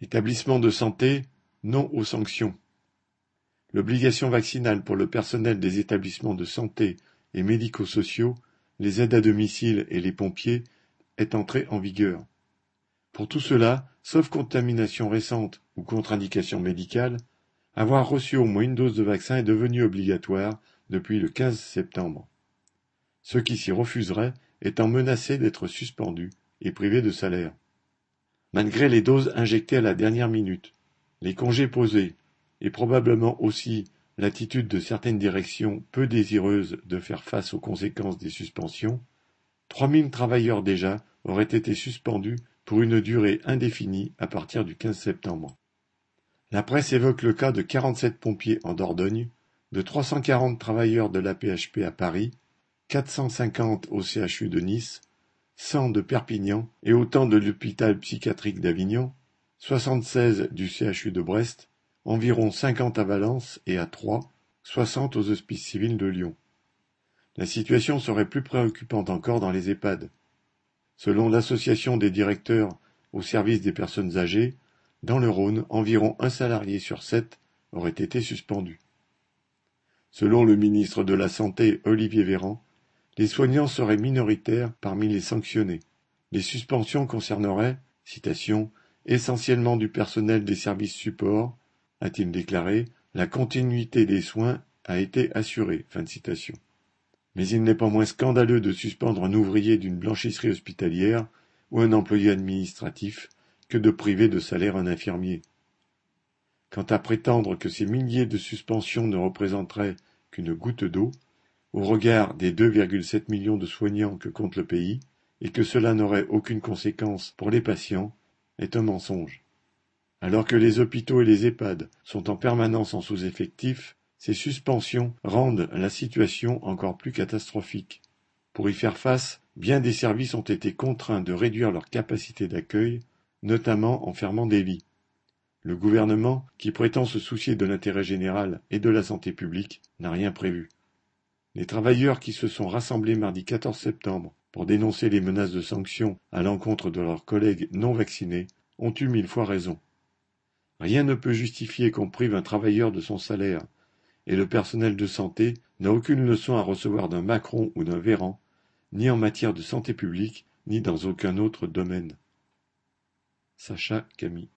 Établissements de santé, non aux sanctions. L'obligation vaccinale pour le personnel des établissements de santé et médico-sociaux, les aides à domicile et les pompiers est entrée en vigueur. Pour tout cela, sauf contamination récente ou contre-indication médicale, avoir reçu au moins une dose de vaccin est devenu obligatoire depuis le 15 septembre. Ceux qui s'y refuseraient étant menacés d'être suspendus et privés de salaire. Malgré les doses injectées à la dernière minute, les congés posés, et probablement aussi l'attitude de certaines directions peu désireuses de faire face aux conséquences des suspensions, trois mille travailleurs déjà auraient été suspendus pour une durée indéfinie à partir du 15 septembre. La presse évoque le cas de 47 pompiers en Dordogne, de 340 travailleurs de l'APHP à Paris, 450 au CHU de Nice, cent de Perpignan et autant de l'hôpital psychiatrique d'Avignon, soixante-seize du CHU de Brest, environ cinquante à Valence et à Troyes, soixante aux hospices civils de Lyon. La situation serait plus préoccupante encore dans les EHPAD. Selon l'association des directeurs au service des personnes âgées, dans le Rhône, environ un salarié sur sept aurait été suspendu. Selon le ministre de la Santé Olivier Véran, les soignants seraient minoritaires parmi les sanctionnés. Les suspensions concerneraient, citation, essentiellement du personnel des services supports, a-t-il déclaré, la continuité des soins a été assurée. Mais il n'est pas moins scandaleux de suspendre un ouvrier d'une blanchisserie hospitalière ou un employé administratif que de priver de salaire un infirmier. Quant à prétendre que ces milliers de suspensions ne représenteraient qu'une goutte d'eau, au regard des 2,7 millions de soignants que compte le pays, et que cela n'aurait aucune conséquence pour les patients, est un mensonge. Alors que les hôpitaux et les EHPAD sont en permanence en sous-effectif, ces suspensions rendent la situation encore plus catastrophique. Pour y faire face, bien des services ont été contraints de réduire leur capacité d'accueil, notamment en fermant des lits. Le gouvernement, qui prétend se soucier de l'intérêt général et de la santé publique, n'a rien prévu. Les travailleurs qui se sont rassemblés mardi 14 septembre pour dénoncer les menaces de sanctions à l'encontre de leurs collègues non vaccinés ont eu mille fois raison. Rien ne peut justifier qu'on prive un travailleur de son salaire, et le personnel de santé n'a aucune leçon à recevoir d'un Macron ou d'un Véran, ni en matière de santé publique, ni dans aucun autre domaine. Sacha Camille